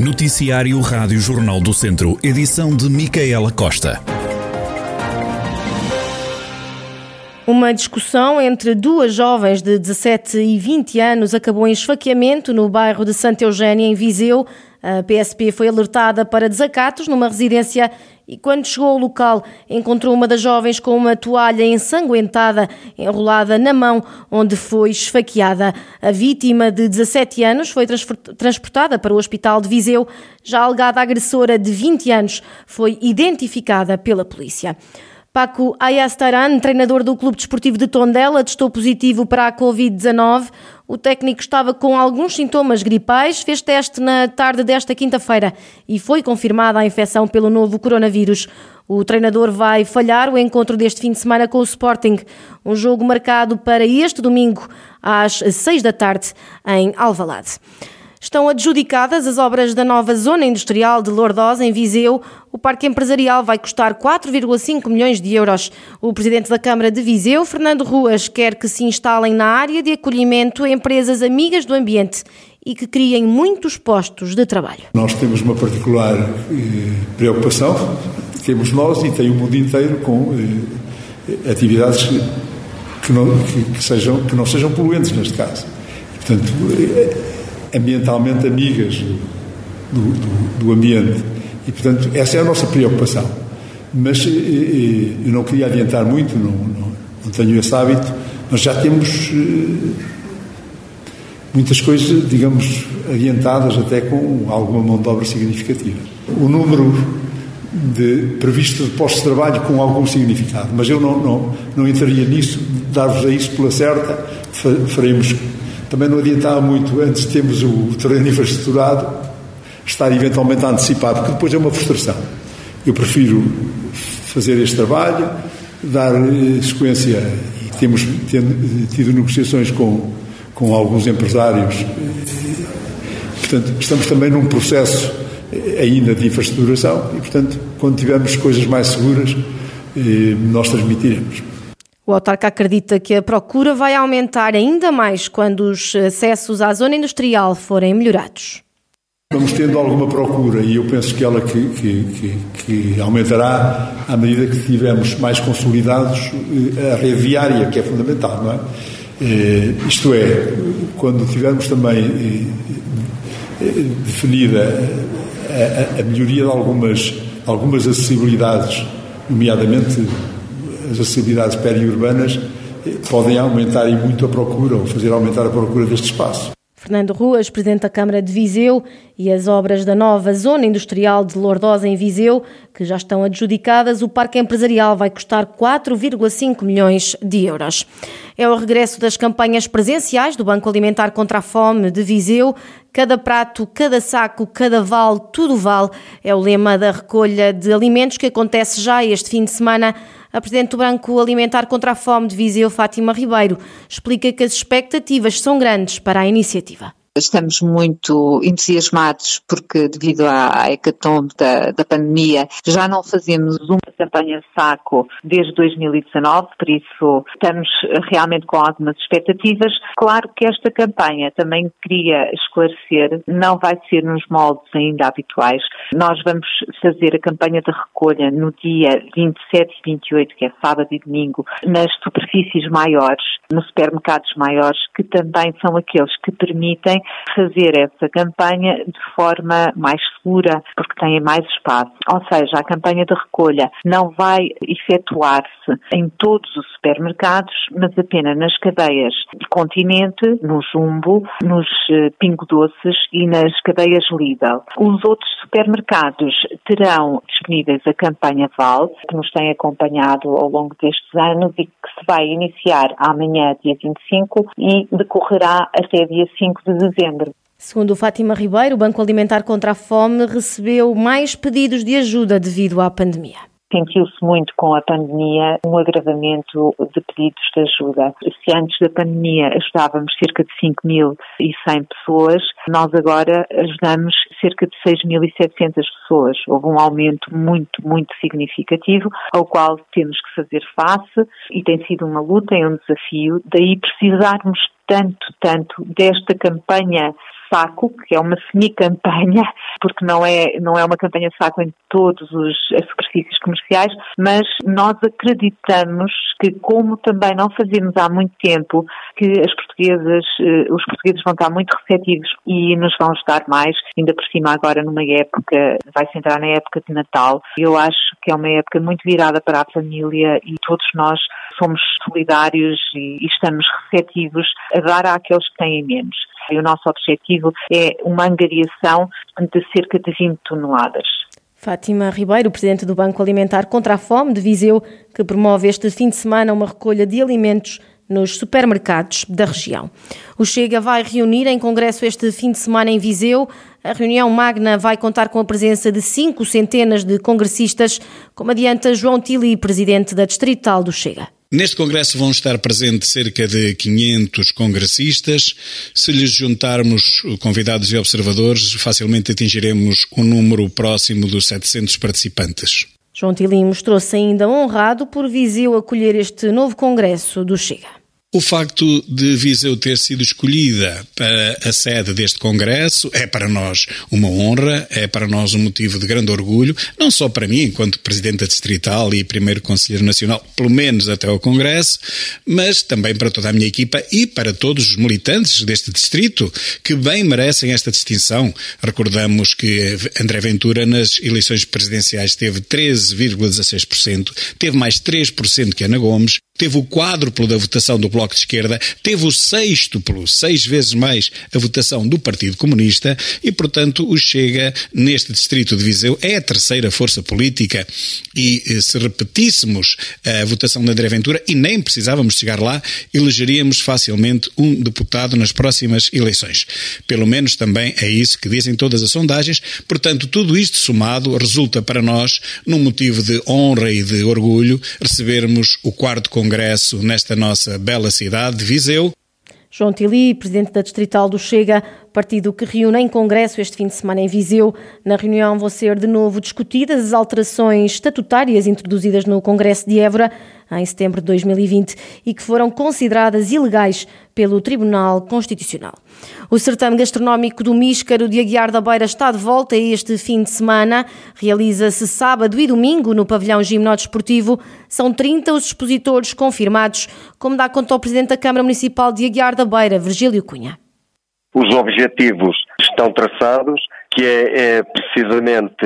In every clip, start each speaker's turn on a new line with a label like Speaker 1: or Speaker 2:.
Speaker 1: Noticiário Rádio Jornal do Centro, edição de Micaela Costa.
Speaker 2: Uma discussão entre duas jovens de 17 e 20 anos acabou em esfaqueamento no bairro de Santa Eugénia, em Viseu. A PSP foi alertada para desacatos numa residência e, quando chegou ao local, encontrou uma das jovens com uma toalha ensanguentada enrolada na mão, onde foi esfaqueada. A vítima, de 17 anos, foi transportada para o hospital de Viseu. Já a alegada agressora, de 20 anos, foi identificada pela polícia. Paco Ayastaran, treinador do Clube Desportivo de Tondela, testou positivo para a Covid-19. O técnico estava com alguns sintomas gripais, fez teste na tarde desta quinta-feira e foi confirmada a infecção pelo novo coronavírus. O treinador vai falhar o encontro deste fim de semana com o Sporting, um jogo marcado para este domingo às seis da tarde em Alvalade. Estão adjudicadas as obras da nova zona industrial de Lourdosa, em Viseu. O parque empresarial vai custar 4,5 milhões de euros. O presidente da Câmara de Viseu, Fernando Ruas, quer que se instalem na área de acolhimento empresas amigas do ambiente e que criem muitos postos de trabalho.
Speaker 3: Nós temos uma particular eh, preocupação, temos nós e tem o mundo inteiro com eh, atividades que não, que, sejam, que não sejam poluentes, neste caso. Portanto, eh, ambientalmente amigas do, do, do, ambiente. E, portanto, essa é a nossa preocupação. Mas eh, eh, eu não queria adiantar muito, não, não, não tenho esse hábito, mas já temos eh, muitas coisas, digamos, adiantadas até com alguma mão de obra significativa. O número de previsto de postos de trabalho com algum significado, mas eu não, não, não entraria nisso, dar-vos a isso pela certa, faremos também não adiantava muito, antes de termos o terreno infraestruturado, estar eventualmente a antecipar, porque depois é uma frustração. Eu prefiro fazer este trabalho, dar eh, sequência, e temos tido negociações com, com alguns empresários. Portanto, estamos também num processo eh, ainda de infraestruturação e, portanto, quando tivermos coisas mais seguras, eh, nós transmitiremos.
Speaker 2: O autarca acredita que a procura vai aumentar ainda mais quando os acessos à zona industrial forem melhorados.
Speaker 3: Vamos tendo alguma procura e eu penso que ela que, que, que, que aumentará à medida que tivermos mais consolidados eh, a rede viária, que é fundamental, não é? Eh, isto é, quando tivermos também eh, definida a, a, melhoria de algumas, algumas acessibilidades, nomeadamente as acessibilidades periurbanas eh, podem aumentar e muito a procura, ou fazer aumentar a procura deste espaço.
Speaker 2: Fernando Ruas, Presidente da Câmara de Viseu, e as obras da nova Zona Industrial de Lourdosa em Viseu, que já estão adjudicadas, o parque empresarial vai custar 4,5 milhões de euros. É o regresso das campanhas presenciais do Banco Alimentar contra a Fome de Viseu. Cada prato, cada saco, cada vale, tudo vale. É o lema da recolha de alimentos que acontece já este fim de semana a Presidente do Banco Alimentar contra a Fome de Viseu, Fátima Ribeiro, explica que as expectativas são grandes para a iniciativa.
Speaker 4: Estamos muito entusiasmados porque, devido à, hecatombe da, da pandemia, já não fazemos uma campanha saco desde 2019, por isso estamos realmente com algumas expectativas. Claro que esta campanha também queria esclarecer, não vai ser nos moldes ainda habituais. Nós vamos fazer a campanha de recolha no dia 27 e 28, que é sábado e domingo, nas superfícies maiores, nos supermercados maiores, que também são aqueles que permitem fazer essa campanha de forma mais segura, porque têm mais espaço. Ou seja, a campanha de recolha não vai efetuar-se em todos os supermercados, mas apenas nas cadeias de Continente, no Jumbo, nos eh, Pingo Doces e nas cadeias Lidl. Os outros supermercados terão disponíveis a campanha Val, que nos tem acompanhado ao longo destes anos e que se vai iniciar amanhã, dia 25, e decorrerá até dia 5 de dezembro.
Speaker 2: Segundo Fátima Ribeiro, o Banco Alimentar contra a Fome recebeu mais pedidos de ajuda devido à pandemia.
Speaker 4: Sentiu-se muito com a pandemia um agravamento de pedidos de ajuda. Se antes da pandemia ajudávamos cerca de 5.100 pessoas, nós agora ajudamos cerca de 6.700 pessoas. Houve um aumento muito, muito significativo, ao qual temos que fazer face e tem sido uma luta, é um desafio. Daí precisarmos tanto, tanto desta campanha saco, que é uma semi-campanha, porque não é, não é uma campanha de saco em todas as superfícies comerciais, mas nós acreditamos que, como também não fazemos há muito tempo, que as portuguesas, eh, os portugueses vão estar muito receptivos e nos vão ajudar mais, ainda por cima agora numa época, vai-se entrar na época de Natal. Eu acho que é uma época muito virada para a família e todos nós somos solidários e, e estamos receptivos a dar àqueles que têm menos. E o nosso objetivo é uma angariação de cerca de 20 toneladas.
Speaker 2: Fátima Ribeiro, presidente do Banco Alimentar contra a Fome de Viseu, que promove este fim de semana uma recolha de alimentos nos supermercados da região. O Chega vai reunir em congresso este fim de semana em Viseu. A reunião magna vai contar com a presença de cinco centenas de congressistas, como adianta João Tili, presidente da Distrital do Chega.
Speaker 1: Neste congresso vão estar presentes cerca de 500 congressistas. Se lhes juntarmos convidados e observadores, facilmente atingiremos um número próximo dos 700 participantes.
Speaker 2: João Tilim mostrou-se ainda honrado por Viseu acolher este novo congresso do Chega.
Speaker 1: O facto de Viseu ter sido escolhida para a sede deste Congresso é para nós uma honra, é para nós um motivo de grande orgulho, não só para mim, enquanto Presidente Distrital e Primeiro Conselheiro Nacional, pelo menos até ao Congresso, mas também para toda a minha equipa e para todos os militantes deste distrito, que bem merecem esta distinção. Recordamos que André Ventura, nas eleições presidenciais, teve 13,16%, teve mais 3% que Ana Gomes, teve o quádruplo da votação do Bloco de Esquerda, teve o sextuplo, seis vezes mais a votação do Partido Comunista e, portanto, o Chega, neste distrito de Viseu, é a terceira força política e eh, se repetíssemos a votação de André Ventura, e nem precisávamos chegar lá, elegeríamos facilmente um deputado nas próximas eleições. Pelo menos também é isso que dizem todas as sondagens. Portanto, tudo isto somado resulta para nós num motivo de honra e de orgulho recebermos o quarto congresso congresso nesta nossa bela cidade de Viseu.
Speaker 2: João Tili, presidente da Distrital do Chega, partido que reúne em congresso este fim de semana em Viseu. Na reunião vão ser de novo discutidas as alterações estatutárias introduzidas no Congresso de Évora em setembro de 2020 e que foram consideradas ilegais pelo Tribunal Constitucional. O certame gastronómico do Míscaro de Aguiar da Beira está de volta este fim de semana. Realiza-se sábado e domingo no pavilhão Gimnódeo São 30 os expositores confirmados, como dá conta ao Presidente da Câmara Municipal de Aguiar da Beira, Virgílio Cunha.
Speaker 5: Os objetivos estão traçados, que é, é, precisamente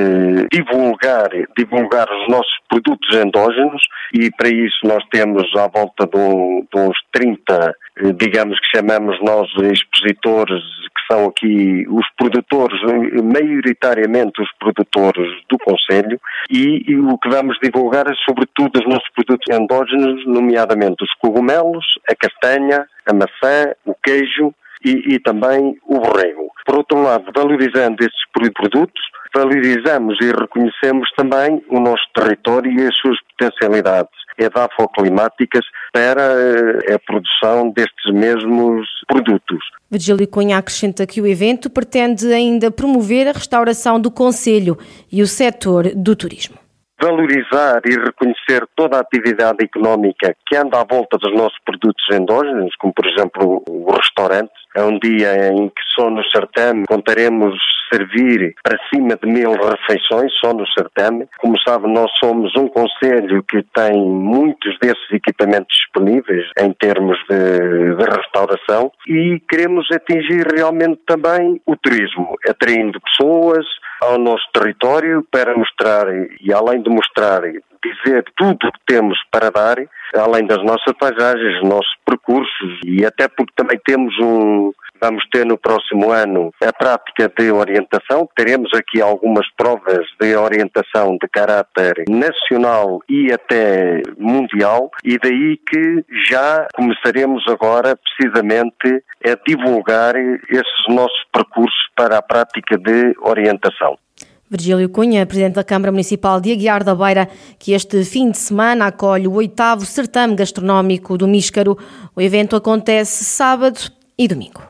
Speaker 5: divulgar, divulgar os nossos produtos endógenos e para isso nós temos à volta de, um, de uns 30, digamos que chamamos nós expositores, que são aqui os produtores, maioritariamente os produtores do Conselho e, e o que vamos divulgar é sobretudo os nossos produtos endógenos, nomeadamente os cogumelos, a castanha, a maçã, o queijo, e, e também o borrego. Por outro lado, valorizando estes produtos, valorizamos e reconhecemos também o nosso território e as suas potencialidades edafoclimáticas para eh, a produção destes mesmos produtos.
Speaker 2: Virgílio Cunha acrescenta que o evento pretende ainda promover a restauração do Conselho e o setor do turismo
Speaker 5: valorizar e reconhecer toda a atividade económica que anda à volta dos nossos produtos endógenos, como por exemplo o restaurante. É um dia em que só no certame contaremos servir para cima de mil refeições, só no certame. Como sabe, nós somos um conselho que tem muitos desses equipamentos disponíveis em termos de, de restauração e queremos atingir realmente também o turismo, atraindo pessoas, ao nosso território para mostrar, e além de mostrar, dizer tudo o que temos para dar, além das nossas paisagens, os nossos percursos, e até porque também temos um, vamos ter no próximo ano a prática de orientação. Teremos aqui algumas provas de orientação de caráter nacional e até mundial, e daí que já começaremos agora precisamente a divulgar esses nossos percursos para a prática de orientação.
Speaker 2: Virgílio Cunha, Presidente da Câmara Municipal de Aguiar da Beira, que este fim de semana acolhe o oitavo certame gastronómico do Míscaro. O evento acontece sábado e domingo.